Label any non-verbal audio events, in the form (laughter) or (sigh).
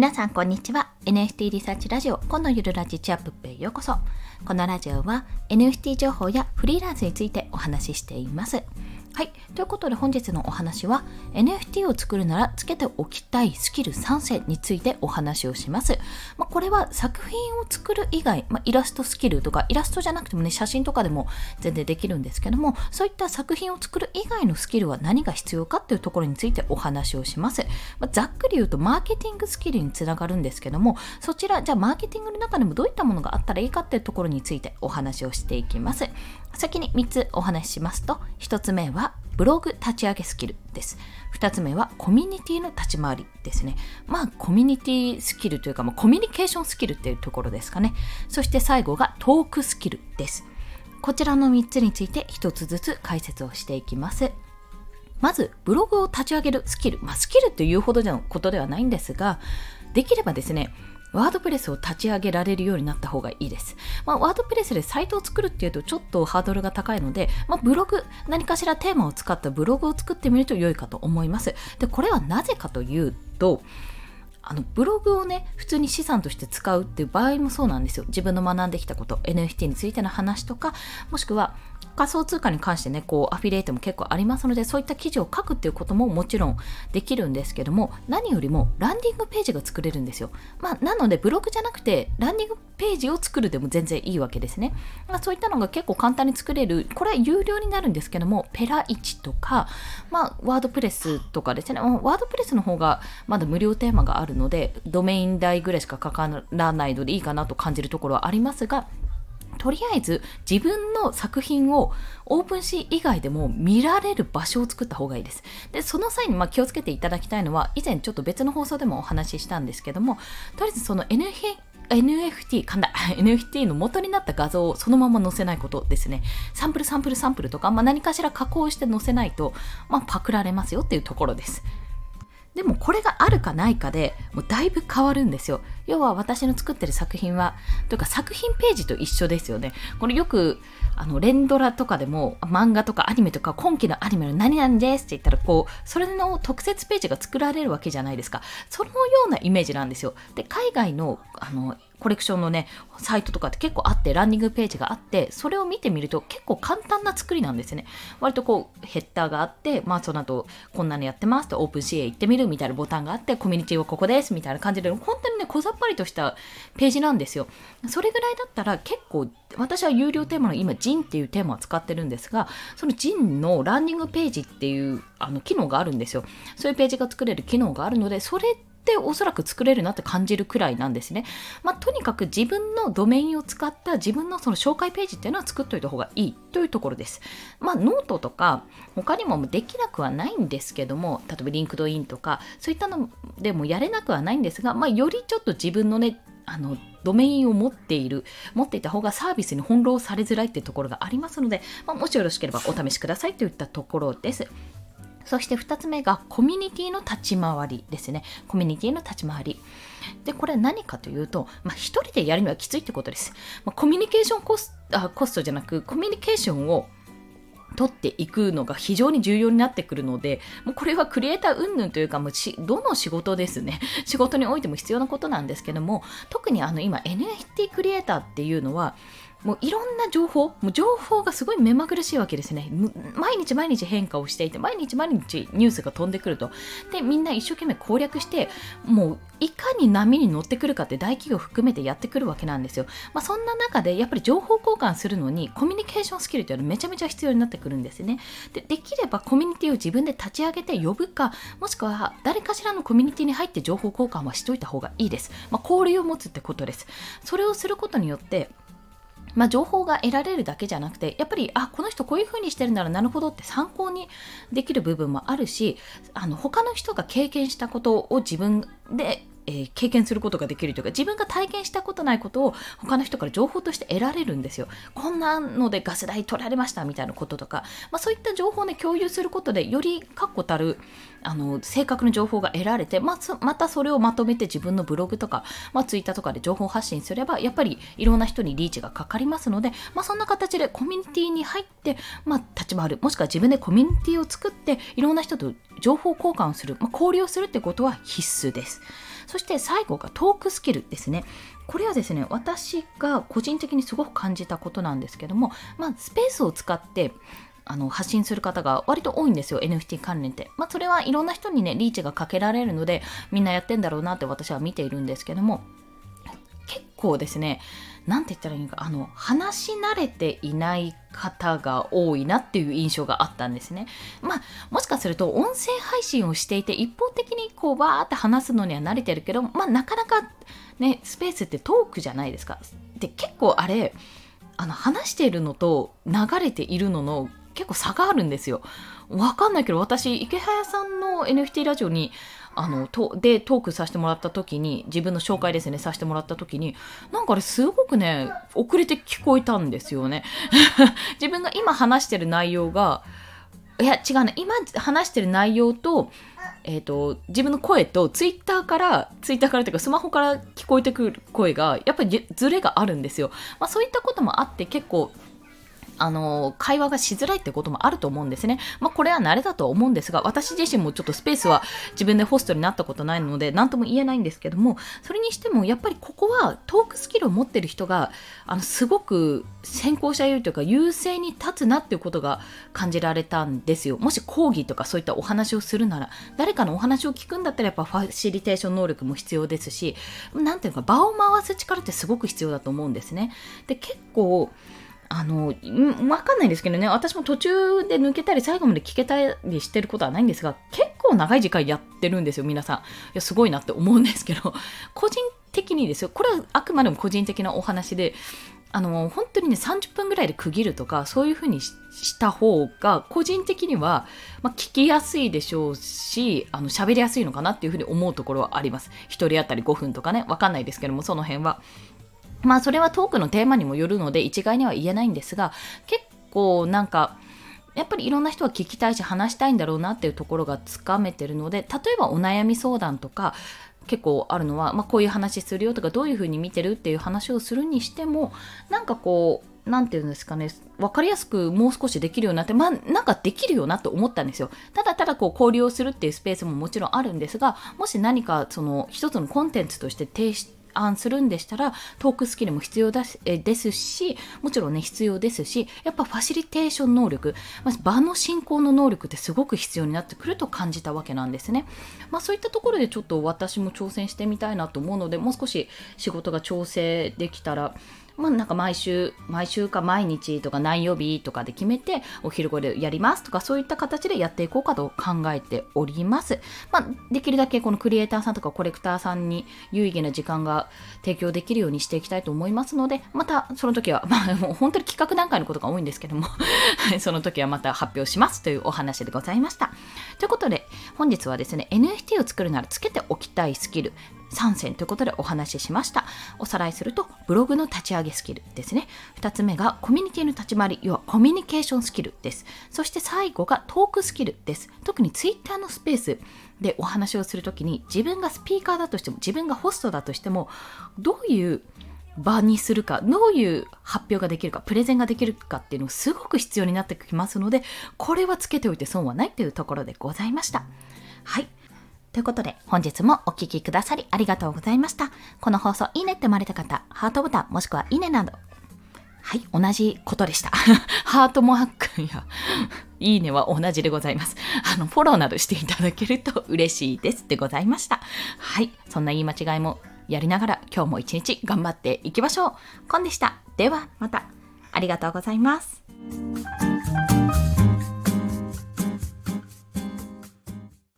皆さんこんにちは。NFT リサーチラジオ今度ゆるラジチアップへようこそ。このラジオは NFT 情報やフリーランスについてお話ししています。はい。ということで本日のお話は NFT を作るならつけておきたいスキル3選についてお話をします。まあ、これは作品を作る以外、まあ、イラストスキルとかイラストじゃなくてもね写真とかでも全然できるんですけどもそういった作品を作る以外のスキルは何が必要かっていうところについてお話をします。まあ、ざっくり言うとマーケティングスキルにつながるんですけどもそちらじゃあマーケティングの中でもどういったものがあったらいいかっていうところについてお話をしていきます。先に3つお話ししますと1つ目はブログ立ち上げスキルです。2つ目はコミュニティの立ち回りですね。まあコミュニティスキルというか、まあ、コミュニケーションスキルっていうところですかね。そして最後がトークスキルです。こちらの3つについて1つずつ解説をしていきます。まず、ブログを立ち上げるスキル。まあ、スキルというほどのことではないんですが、できればですね、ワードプレスを立ち上げられるようになった方がいいです。まあ、ワードプレスでサイトを作るっていうとちょっとハードルが高いので、まあ、ブログ、何かしらテーマを使ったブログを作ってみると良いかと思います。で、これはなぜかというと、あのブログをね普通に資産として使うっていう場合もそうなんですよ自分の学んできたこと NFT についての話とかもしくは仮想通貨に関してね、こう、アフィリエイトも結構ありますので、そういった記事を書くっていうことももちろんできるんですけども、何よりもランディングページが作れるんですよ。まあ、なので、ブログじゃなくて、ランディングページを作るでも全然いいわけですね。まあ、そういったのが結構簡単に作れる、これは有料になるんですけども、ペラ1とか、まあ、ワードプレスとかですね、ワードプレスの方がまだ無料テーマがあるので、ドメイン代ぐらいしかかからないのでいいかなと感じるところはありますが、とりあえず自分の作品をオープンシー以外でも見られる場所を作った方がいいです。で、その際にま気をつけていただきたいのは、以前ちょっと別の放送でもお話ししたんですけども、とりあえずその NFT、噛んだ (laughs) NFT の元になった画像をそのまま載せないことですね。サンプルサンプルサンプルとか、まあ、何かしら加工して載せないと、まあ、パクられますよっていうところです。でもこれがあるかないかでもうだいぶ変わるんですよ。要は私の作ってる作品は、というか作品ページと一緒ですよね。これよく、あの、連ドラとかでも漫画とかアニメとか今期のアニメの何々ですって言ったら、こう、それの特設ページが作られるわけじゃないですか。そのようなイメージなんですよ。で、海外の、あの、コレクションのね、サイトとかって結構あって、ランニングページがあって、それを見てみると結構簡単な作りなんですね。割とこう、ヘッダーがあって、まあその後、こんなのやってますと、オープン CA 行ってみるみたいなボタンがあって、コミュニティはここですみたいな感じで、本当にね、小ざっぱりとしたページなんですよ。それぐらいだったら結構、私は有料テーマの今、 JIN っていうテーマを使ってるんですが、その JIN のランディングページっていうあの機能があるんですよ。そういうページが作れる機能があるので、それっておそらく作れるなって感じるくらいなんですね。まあ、とにかく自分のドメインを使った自分のその紹介ページっていうのは作っといた方がいいというところです。まあ、ノートとか他にもできなくはないんですけども、例えば LinkedIn とかそういったのでもやれなくはないんですが、まあ、よりちょっと自分のね、あのドメインを持っている、持っていた方がサービスに翻弄されづらいっていうところがありますので、まあ、もしよろしければお試しくださいといったところです。そして2つ目がコミュニティの立ち回りですね。コミュニティの立ち回り。で、これは何かというと、まあ、一人でやるにはきついってことです。まあ、コミュニケーションコスあコストじゃなく、コミュニケーションを取っていくのが非常に重要になってくるので、もうこれはクリエイター云々というか、もうどの仕事ですね。(laughs) 仕事においても必要なことなんですけども、特にあの今 NFT クリエイターっていうのは、もういろんな情報、もう情報がすごい目まぐるしいわけですね。毎日毎日変化をしていて、毎日毎日ニュースが飛んでくると。で、みんな一生懸命攻略して、もういかに波に乗ってくるかって大企業含めてやってくるわけなんですよ。まあ、そんな中で、やっぱり情報交換するのに、コミュニケーションスキルっていうのはめちゃめちゃ必要になってくるんですね。で、できればコミュニティを自分で立ち上げて呼ぶか、もしくは誰かしらのコミュニティに入って情報交換はしといた方がいいです。まあ、交流を持つってことです。それをすることによって、まあ、情報が得られるだけじゃなくてやっぱりあこの人こういうふうにしてるならなるほどって参考にできる部分もあるしあの他の人が経験したことを自分でえー、経験することができるというか自分が体験したことないことを他の人から情報として得られるんですよ。こんなのでガス代取られましたみたいなこととか、まあ、そういった情報を、ね、共有することでより確固たるあの正確な情報が得られて、まあ、またそれをまとめて自分のブログとか、まあ、ツイッターとかで情報発信すればやっぱりいろんな人にリーチがかかりますので、まあ、そんな形でコミュニティに入って、まあ、立ち回るもしくは自分でコミュニティを作っていろんな人と情報交換をする、まあ、交流をするってことは必須です。そして最後がトークスキルですね。これはですね、私が個人的にすごく感じたことなんですけども、まあ、スペースを使ってあの発信する方が割と多いんですよ NFT 関連って。まあそれはいろんな人にねリーチがかけられるのでみんなやってんだろうなって私は見ているんですけども結構ですね何て言ったらいいのかあの話し慣れていない方が多いなっていう印象があったんですね。まあもしかすると音声配信をしていて一方的にこうバーって話すのには慣れてるけどまあなかなかねスペースってトークじゃないですか。で結構あれあの話しているのと流れているのの結構差があるんですよ。わかんないけど、私、池早さんの NFT ラジオに、あの、と、でトークさせてもらった時に、自分の紹介ですね、させてもらった時に、なんかあれすごくね、遅れて聞こえたんですよね。(laughs) 自分が今話してる内容が、いや、違うね、今話してる内容と、えーと、自分の声とツイッターからツイッターからというかスマホから聞こえてくる声がやっぱりずれがあるんですよ、まあ、そういったこともあって結構あの、会話がしづらいってこともあると思うんですね。まあ、これは慣れだと思うんですが、私自身もちょっとスペースは自分でホストになったことないので、何とも言えないんですけども、それにしても、やっぱりここはトークスキルを持ってる人が、あの、すごく先行者有利というか、優勢に立つなっていうことが感じられたんですよ。もし講義とかそういったお話をするなら、誰かのお話を聞くんだったら、やっぱファシリテーション能力も必要ですし、なんていうか、場を回す力ってすごく必要だと思うんですね。で、結構、あの、わかんないですけどね、私も途中で抜けたり、最後まで聞けたりしてることはないんですが、結構長い時間やってるんですよ、皆さん。いや、すごいなって思うんですけど、(laughs) 個人的にですよ、これはあくまでも個人的なお話で、あの、本当にね、30分ぐらいで区切るとか、そういう風にした方が、個人的には、まあ、聞きやすいでしょうし、あの、喋りやすいのかなっていう風に思うところはあります。1人当たり5分とかね、わかんないですけども、その辺は。まあそれはトークのテーマにもよるので一概には言えないんですが結構なんかやっぱりいろんな人は聞きたいし話したいんだろうなっていうところがつかめてるので例えばお悩み相談とか結構あるのは、まあ、こういう話するよとかどういうふうに見てるっていう話をするにしてもなんかこう何て言うんですかね分かりやすくもう少しできるようになってまあなんかできるよなと思ったんですよ。ただただこう交流をするっていうスペースももちろんあるんですがもし何かその一つのコンテンツとして提出案するんでしたらトークスキルも必要だしですしもちろんね必要ですしやっぱファシリテーション能力、まあ、場の進行の能力ってすごく必要になってくると感じたわけなんですね、まあ、そういったところでちょっと私も挑戦してみたいなと思うのでもう少し仕事が調整できたらまあ、なんか毎週、毎週か毎日とか何曜日とかで決めて、お昼ごでやりますとか、そういった形でやっていこうかと考えております。まあ、できるだけこのクリエイターさんとかコレクターさんに有意義な時間が提供できるようにしていきたいと思いますので、またその時は、まあ、もう本当に企画段階のことが多いんですけども (laughs) その時はまた発表しますというお話でございました。ということで、本日はですね、NFT を作るならつけておきたいスキル、3選ということでお話ししました。おさらいすると、ブログの立ち上げスキルですね。2つ目がコミュニティの立ち回り、要はコミュニケーションスキルです。そして最後がトークスキルです。特に Twitter のスペースでお話をするときに、自分がスピーカーだとしても、自分がホストだとしても、どういう場にするか、どういう発表ができるか、プレゼンができるかっていうのがすごく必要になってきますので、これはつけておいて損はないというところでございました。はい。ということで、本日もお聴きくださりありがとうございました。この放送いいねって思われた方、ハートボタンもしくはいいねなど、はい、同じことでした。(laughs) ハートマークや、いいねは同じでございます。あの、フォローなどしていただけると嬉しいですでございました。はい、そんな言い間違いもやりながら今日も一日頑張っていきましょう。コンでした。ではまた。ありがとうございます。